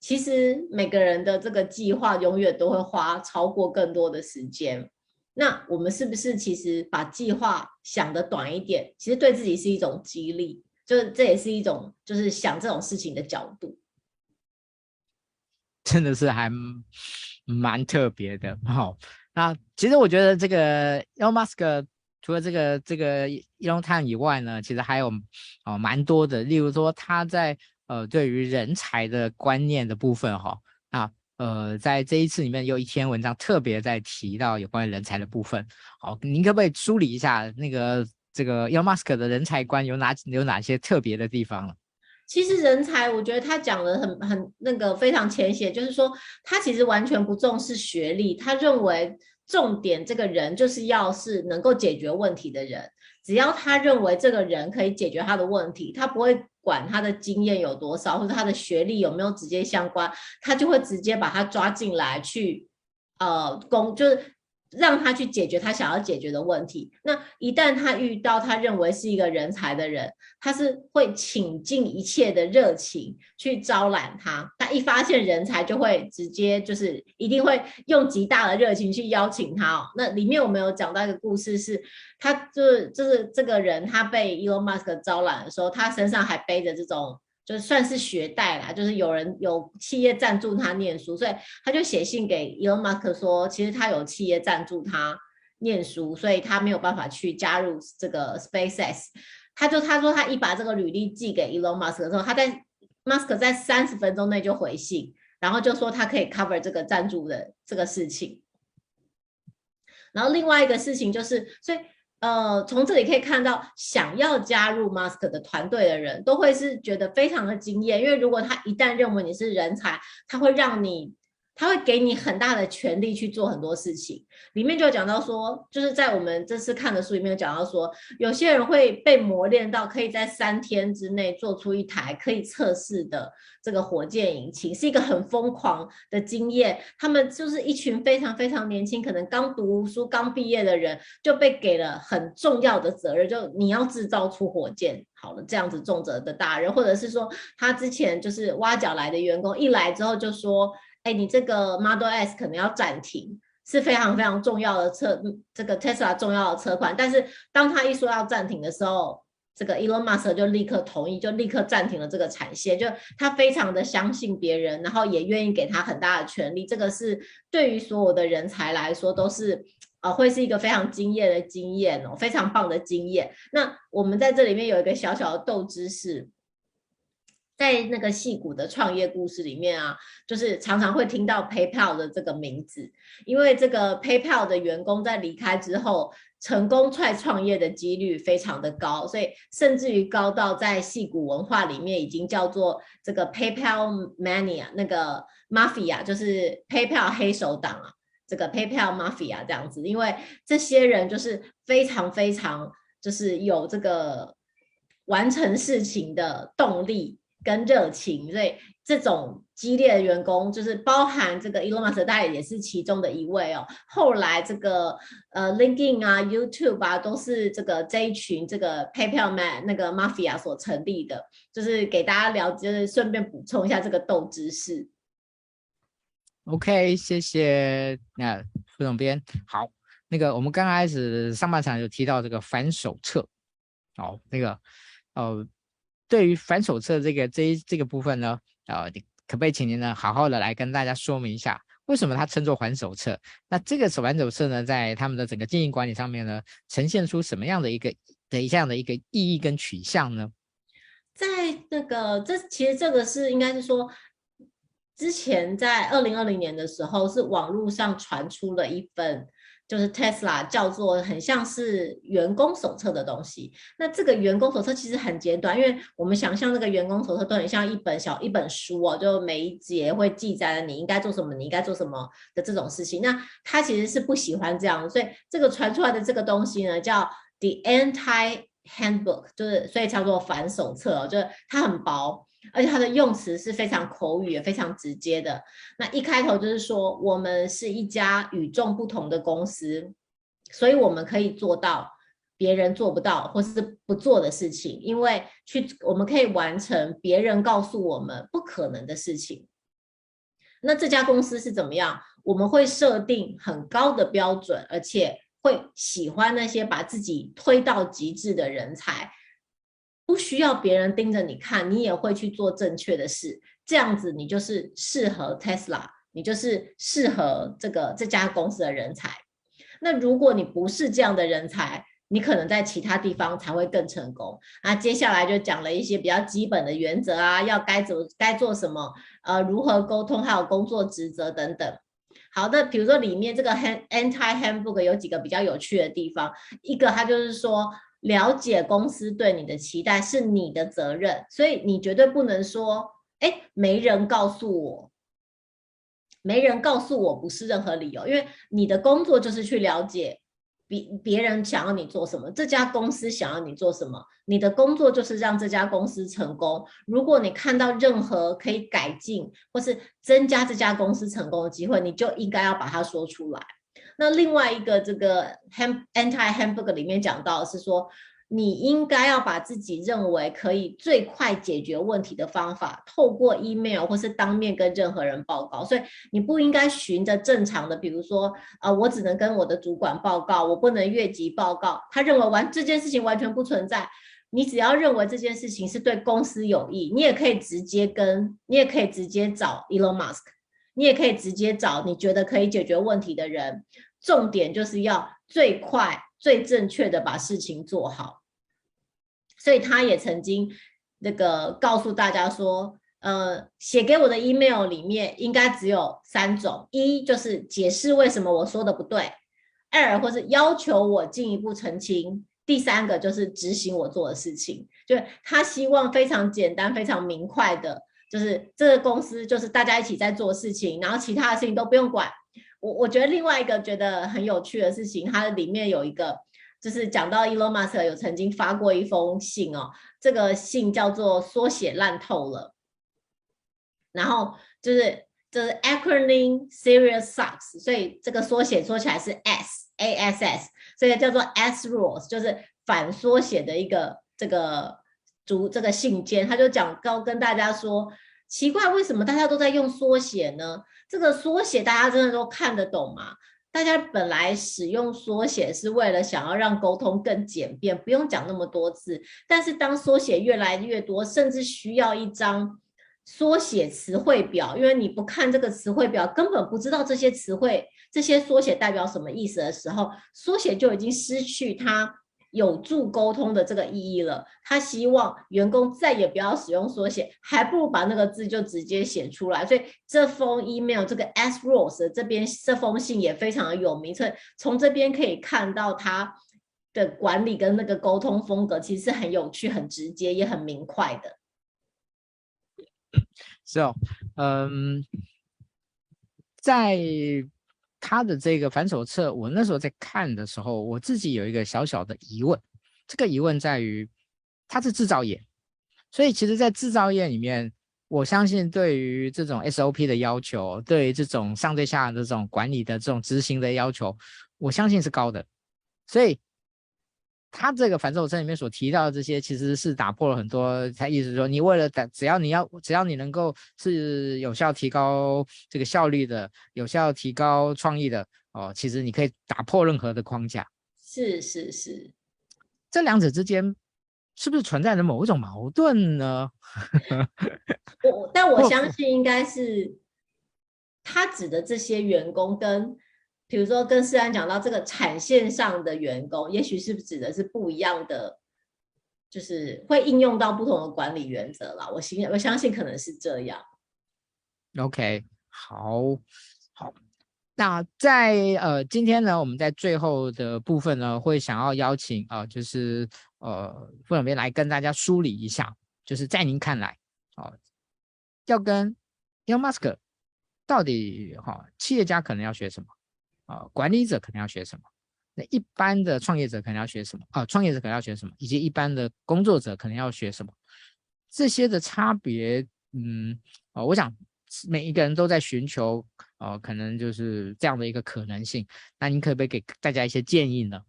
其实每个人的这个计划永远都会花超过更多的时间。那我们是不是其实把计划想得短一点，其实对自己是一种激励，就是这也是一种就是想这种事情的角度，真的是还。蛮特别的，好，那其实我觉得这个 Elon Musk 除了这个这个 Elon time 以外呢，其实还有哦蛮多的，例如说他在呃对于人才的观念的部分哈，啊呃在这一次里面有一篇文章特别在提到有关于人才的部分，好，您可不可以梳理一下那个这个 Elon Musk 的人才观有哪有哪些特别的地方？其实人才，我觉得他讲的很很那个非常浅显，就是说他其实完全不重视学历，他认为重点这个人就是要是能够解决问题的人，只要他认为这个人可以解决他的问题，他不会管他的经验有多少或者他的学历有没有直接相关，他就会直接把他抓进来去，呃，工就是。让他去解决他想要解决的问题。那一旦他遇到他认为是一个人才的人，他是会倾尽一切的热情去招揽他。他一发现人才，就会直接就是一定会用极大的热情去邀请他哦。那里面我们有讲到一个故事是，是他就是就是这个人他被 Elon Musk 招揽的时候，他身上还背着这种。就算是学贷啦，就是有人有企业赞助他念书，所以他就写信给 Elon Musk 说，其实他有企业赞助他念书，所以他没有办法去加入这个 SpaceX。他就他说他一把这个履历寄给 Elon Musk 的时候，他在 Musk 在三十分钟内就回信，然后就说他可以 cover 这个赞助的这个事情。然后另外一个事情就是，所以。呃，从这里可以看到，想要加入 Musk 的团队的人都会是觉得非常的惊艳，因为如果他一旦认为你是人才，他会让你。他会给你很大的权力去做很多事情，里面就讲到说，就是在我们这次看的书里面讲到说，有些人会被磨练到可以在三天之内做出一台可以测试的这个火箭引擎，是一个很疯狂的经验。他们就是一群非常非常年轻，可能刚读书、刚毕业的人，就被给了很重要的责任，就你要制造出火箭，好了，这样子重责的大人，或者是说他之前就是挖角来的员工，一来之后就说。哎，你这个 Model S 可能要暂停，是非常非常重要的车，这个 Tesla 重要的车款。但是当他一说要暂停的时候，这个 Elon Musk 就立刻同意，就立刻暂停了这个产线，就他非常的相信别人，然后也愿意给他很大的权利。这个是对于所有的人才来说都是啊会是一个非常惊艳的经验哦，非常棒的经验。那我们在这里面有一个小小的斗知识。在那个戏骨的创业故事里面啊，就是常常会听到 PayPal 的这个名字，因为这个 PayPal 的员工在离开之后，成功踹创业的几率非常的高，所以甚至于高到在戏骨文化里面已经叫做这个 PayPal Mania，那个 Mafia 就是 PayPal 黑手党啊，这个 PayPal Mafia 这样子，因为这些人就是非常非常就是有这个完成事情的动力。跟热情，所以这种激烈的员工，就是包含这个 Elon Musk，大概也是其中的一位哦。后来这个呃 LinkedIn 啊、YouTube 啊，都是这个这一群这个 PayPal Man 那个 Mafia 所成立的，就是给大家了解，就是顺便补充一下这个斗知识。OK，谢谢那副总编。好，那个我们刚开始上半场有提到这个反手册，好，那个呃。对于反手册这个这这个部分呢，呃，可不可以请您呢好好的来跟大家说明一下，为什么它称作反手册？那这个反手册呢，在他们的整个经营管理上面呢，呈现出什么样的一个的这样的一个意义跟取向呢？在那个这其实这个是应该是说，之前在二零二零年的时候，是网络上传出了一份。就是 Tesla 叫做很像是员工手册的东西。那这个员工手册其实很简短，因为我们想象那个员工手册都很像一本小一本书哦，就每一节会记载了你应该做什么，你应该做什么的这种事情。那他其实是不喜欢这样，所以这个传出来的这个东西呢，叫 The Anti Handbook，就是所以叫做反手册哦，就是它很薄。而且它的用词是非常口语也非常直接的。那一开头就是说，我们是一家与众不同的公司，所以我们可以做到别人做不到或是不做的事情，因为去我们可以完成别人告诉我们不可能的事情。那这家公司是怎么样？我们会设定很高的标准，而且会喜欢那些把自己推到极致的人才。不需要别人盯着你看，你也会去做正确的事。这样子，你就是适合 Tesla，你就是适合这个这家公司的人才。那如果你不是这样的人才，你可能在其他地方才会更成功。那接下来就讲了一些比较基本的原则啊，要该怎么该做什么，呃，如何沟通，还有工作职责等等。好的，比如说里面这个 Anti Handbook 有几个比较有趣的地方，一个它就是说。了解公司对你的期待是你的责任，所以你绝对不能说，哎，没人告诉我，没人告诉我不是任何理由，因为你的工作就是去了解别别人想要你做什么，这家公司想要你做什么，你的工作就是让这家公司成功。如果你看到任何可以改进或是增加这家公司成功的机会，你就应该要把它说出来。那另外一个这个 Anti Handbook 里面讲到是说，你应该要把自己认为可以最快解决问题的方法，透过 email 或是当面跟任何人报告。所以你不应该循着正常的，比如说啊、呃，我只能跟我的主管报告，我不能越级报告。他认为完这件事情完全不存在。你只要认为这件事情是对公司有益，你也可以直接跟，你也可以直接找 Elon Musk。你也可以直接找你觉得可以解决问题的人，重点就是要最快、最正确的把事情做好。所以他也曾经那个告诉大家说，呃，写给我的 email 里面应该只有三种：一就是解释为什么我说的不对；二或是要求我进一步澄清；第三个就是执行我做的事情。就是他希望非常简单、非常明快的。就是这个公司，就是大家一起在做事情，然后其他的事情都不用管。我我觉得另外一个觉得很有趣的事情，它里面有一个，就是讲到 Elon Musk 有曾经发过一封信哦，这个信叫做缩写烂透了，然后就是就是 acronym serious sucks，所以这个缩写说起来是 S A S S，所以叫做 S rules，就是反缩写的一个这个。读这个信件，他就讲告跟大家说，奇怪，为什么大家都在用缩写呢？这个缩写大家真的都看得懂吗？大家本来使用缩写是为了想要让沟通更简便，不用讲那么多字。但是当缩写越来越多，甚至需要一张缩写词汇表，因为你不看这个词汇表，根本不知道这些词汇、这些缩写代表什么意思的时候，缩写就已经失去它。有助沟通的这个意义了。他希望员工再也不要使用缩写，还不如把那个字就直接写出来。所以这封 email 这个 S. Rose 这边这封信也非常的有名，所以从这边可以看到他的管理跟那个沟通风格其实是很有趣、很直接，也很明快的。是哦，嗯，在。他的这个反手册，我那时候在看的时候，我自己有一个小小的疑问。这个疑问在于，它是制造业，所以其实，在制造业里面，我相信对于这种 SOP 的要求，对于这种上对下的这种管理的这种执行的要求，我相信是高的，所以。他这个反手册里面所提到的这些，其实是打破了很多。他意思是说，你为了打，只要你要，只要你能够是有效提高这个效率的，有效提高创意的哦，其实你可以打破任何的框架。是是是，这两者之间是不是存在着某一种矛盾呢？我但我相信应该是他指的这些员工跟。比如说，跟思安讲到这个产线上的员工，也许是指的是不一样的，就是会应用到不同的管理原则啦。我信，我相信可能是这样。OK，好，好。那在呃今天呢，我们在最后的部分呢，会想要邀请啊、呃，就是呃傅总编来跟大家梳理一下，就是在您看来啊、要跟 Elon Musk 到底哈、企业家可能要学什么？啊，管理者可能要学什么？那一般的创业者可能要学什么？啊，创业者可能要学什么？以及一般的工作者可能要学什么？这些的差别，嗯，啊，我想每一个人都在寻求，呃，可能就是这样的一个可能性。那您可不可以给大家一些建议呢？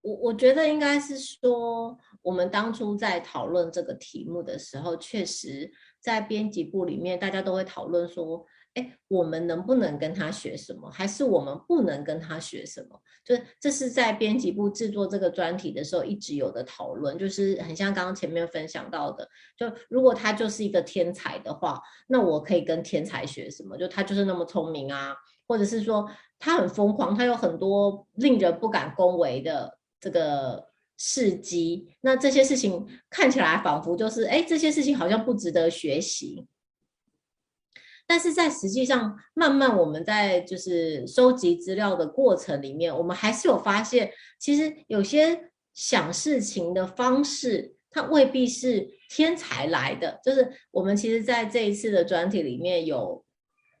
我我觉得应该是说，我们当初在讨论这个题目的时候，确实在编辑部里面，大家都会讨论说。哎，我们能不能跟他学什么？还是我们不能跟他学什么？就是这是在编辑部制作这个专题的时候一直有的讨论，就是很像刚刚前面分享到的，就如果他就是一个天才的话，那我可以跟天才学什么？就他就是那么聪明啊，或者是说他很疯狂，他有很多令人不敢恭维的这个事迹，那这些事情看起来仿佛就是，哎，这些事情好像不值得学习。但是在实际上，慢慢我们在就是收集资料的过程里面，我们还是有发现，其实有些想事情的方式，它未必是天才来的。就是我们其实在这一次的专题里面有，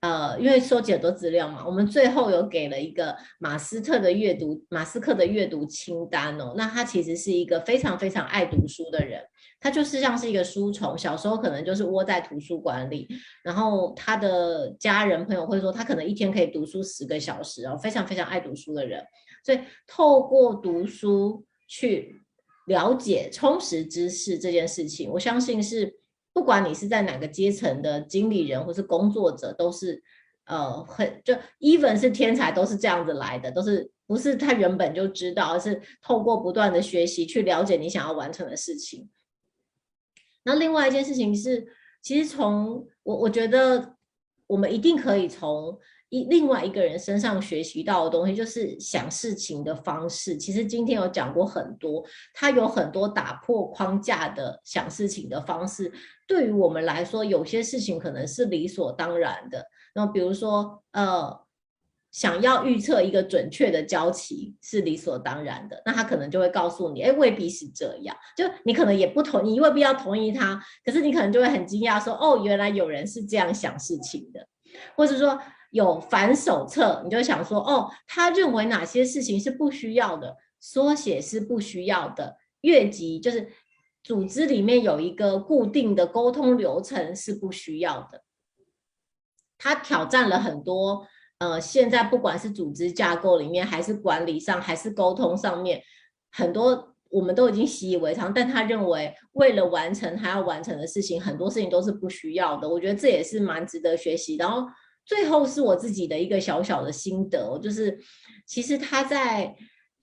呃，因为收集很多资料嘛，我们最后有给了一个马斯特的阅读，马斯克的阅读清单哦。那他其实是一个非常非常爱读书的人。他就是像是一个书虫，小时候可能就是窝在图书馆里，然后他的家人朋友会说他可能一天可以读书十个小时哦，非常非常爱读书的人，所以透过读书去了解、充实知识这件事情，我相信是不管你是在哪个阶层的经理人或是工作者，都是呃很就 even 是天才都是这样子来的，都是不是他原本就知道，而是透过不断的学习去了解你想要完成的事情。那另外一件事情是，其实从我我觉得，我们一定可以从一另外一个人身上学习到的东西，就是想事情的方式。其实今天有讲过很多，他有很多打破框架的想事情的方式。对于我们来说，有些事情可能是理所当然的。那比如说，呃。想要预测一个准确的交期是理所当然的，那他可能就会告诉你，哎，未必是这样。就你可能也不同意，你未必要同意他，可是你可能就会很惊讶说，哦，原来有人是这样想事情的，或者说有反手册，你就想说，哦，他认为哪些事情是不需要的，缩写是不需要的，越级就是组织里面有一个固定的沟通流程是不需要的，他挑战了很多。呃，现在不管是组织架构里面，还是管理上，还是沟通上面，很多我们都已经习以为常。但他认为，为了完成他要完成的事情，很多事情都是不需要的。我觉得这也是蛮值得学习。然后最后是我自己的一个小小的心得，就是其实他在。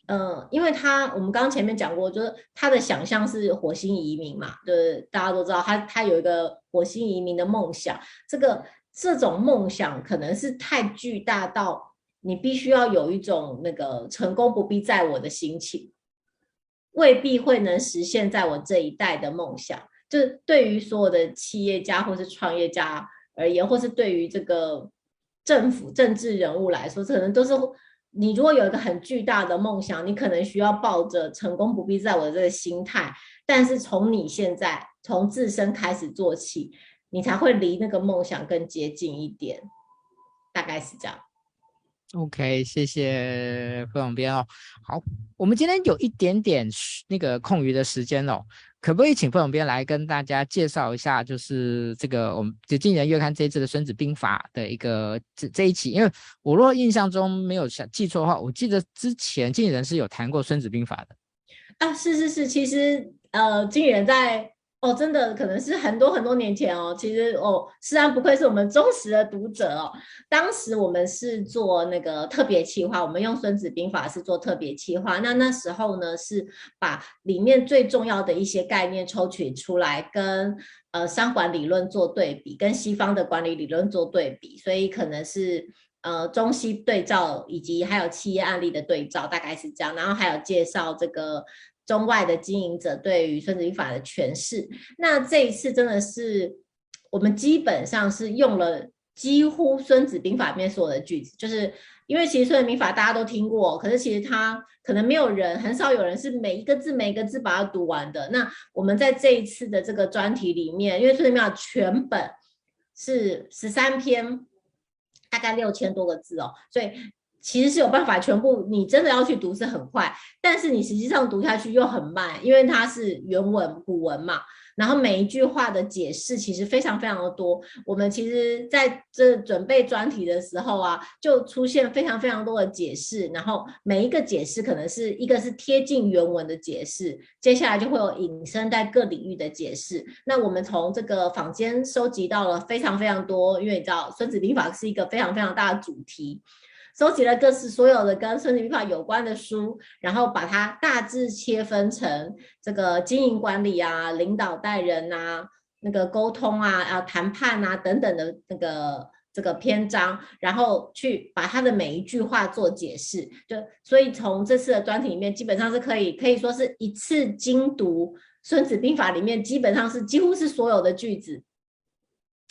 嗯，因为他我们刚刚前面讲过，就是他的想象是火星移民嘛，就是大家都知道他他有一个火星移民的梦想，这个这种梦想可能是太巨大到你必须要有一种那个成功不必在我的心情，未必会能实现在我这一代的梦想。就是对于所有的企业家或是创业家而言，或是对于这个政府政治人物来说，可能都是。你如果有一个很巨大的梦想，你可能需要抱着成功不必在我的这个心态，但是从你现在从自身开始做起，你才会离那个梦想更接近一点，大概是这样。OK，谢谢副总编哦。好，我们今天有一点点那个空余的时间哦。可不可以请副总编来跟大家介绍一下，就是这个我们就《经理人月刊》这一次的《孙子兵法》的一个这这一期？因为我若印象中没有想记错的话，我记得之前经理人是有谈过《孙子兵法》的。啊，是是是，其实呃，经理人在。哦，真的可能是很多很多年前哦。其实哦，思安不愧是我们忠实的读者哦。当时我们是做那个特别企划，我们用《孙子兵法》是做特别企划。那那时候呢，是把里面最重要的一些概念抽取出来，跟呃商管理论做对比，跟西方的管理理论做对比。所以可能是呃中西对照，以及还有企业案例的对照，大概是这样。然后还有介绍这个。中外的经营者对于《孙子兵法》的诠释，那这一次真的是我们基本上是用了几乎《孙子兵法》里面所有的句子，就是因为其实《孙子兵法》大家都听过，可是其实它可能没有人，很少有人是每一个字每一个字把它读完的。那我们在这一次的这个专题里面，因为《孙子兵法》全本是十三篇，大概六千多个字哦，所以。其实是有办法全部，你真的要去读是很快，但是你实际上读下去又很慢，因为它是原文古文嘛。然后每一句话的解释其实非常非常的多。我们其实在这准备专题的时候啊，就出现非常非常多的解释，然后每一个解释可能是一个是贴近原文的解释，接下来就会有引申在各领域的解释。那我们从这个坊间收集到了非常非常多，因为你知道《孙子兵法》是一个非常非常大的主题。收集了各式所有的跟《孙子兵法》有关的书，然后把它大致切分成这个经营管理啊、领导带人啊、那个沟通啊、啊谈判啊等等的那个这个篇章，然后去把它的每一句话做解释。就所以从这次的专题里面，基本上是可以可以说是一次精读《孙子兵法》里面基本上是几乎是所有的句子。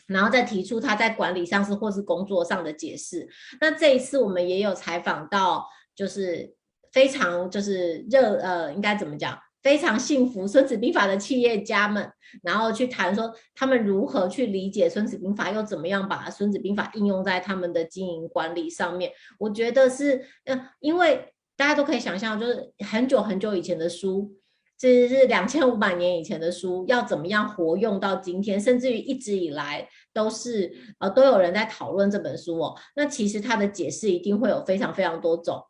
然后再提出他在管理上是或是工作上的解释。那这一次我们也有采访到，就是非常就是热呃，应该怎么讲？非常幸福《孙子兵法》的企业家们，然后去谈说他们如何去理解《孙子兵法》，又怎么样把《孙子兵法》应用在他们的经营管理上面。我觉得是，呃，因为大家都可以想象，就是很久很久以前的书。这是两千五百年以前的书，要怎么样活用到今天？甚至于一直以来都是呃都有人在讨论这本书哦。那其实它的解释一定会有非常非常多种，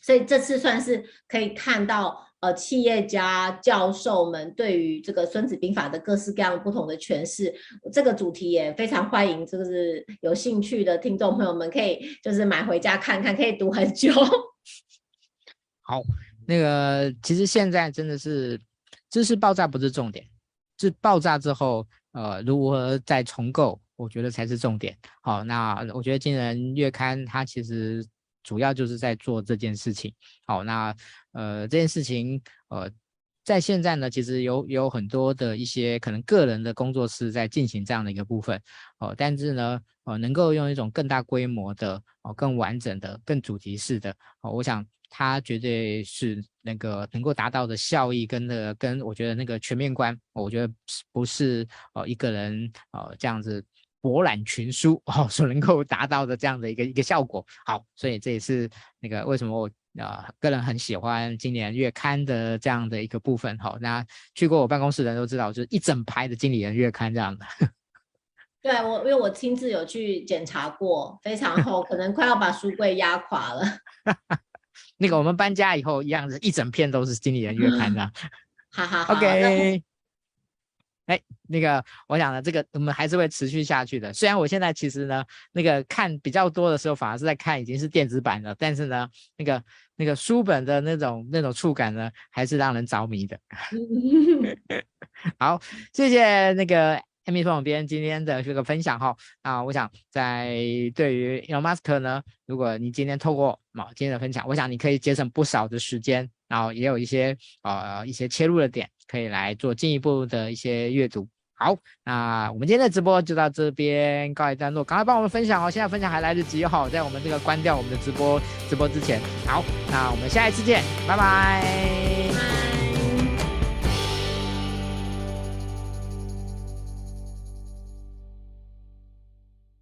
所以这次算是可以看到呃企业家教授们对于这个《孙子兵法》的各式各样不同的诠释。这个主题也非常欢迎，就是有兴趣的听众朋友们可以就是买回家看看，可以读很久。好。那个其实现在真的是知识爆炸不是重点，是爆炸之后，呃，如何再重构，我觉得才是重点。好，那我觉得《金人月刊》它其实主要就是在做这件事情。好，那呃这件事情呃在现在呢，其实有有很多的一些可能个人的工作室在进行这样的一个部分。哦，但是呢，呃，能够用一种更大规模的、哦更完整的、更主题式的，哦，我想。它绝对是那个能够达到的效益跟那个跟我觉得那个全面观，我觉得不是呃一个人呃这样子博览群书 哦所能够达到的这样的一个一个效果。好，所以这也是那个为什么我呃个人很喜欢《今年月刊》的这样的一个部分。好，那去过我办公室的人都知道，就是一整排的《经理人月刊》这样的。对我，因为我亲自有去检查过，非常厚，可能快要把书柜压垮了。那个我们搬家以后一样是一整片都是经理人月刊 的，哈哈，OK。哎，那个，我想呢，这个我们还是会持续下去的。虽然我现在其实呢，那个看比较多的时候，反而是在看已经是电子版的，但是呢，那个那个书本的那种那种触感呢，还是让人着迷的。好，谢谢那个。Amy 副总编今天的这个分享哈，啊，我想在对于 Elon Musk 呢，如果你今天透过啊今天的分享，我想你可以节省不少的时间，然后也有一些呃一些切入的点，可以来做进一步的一些阅读。好，那我们今天的直播就到这边告一段落，赶快帮我们分享哦，现在分享还来得及哈，在我们这个关掉我们的直播直播之前。好，那我们下一次见，拜拜。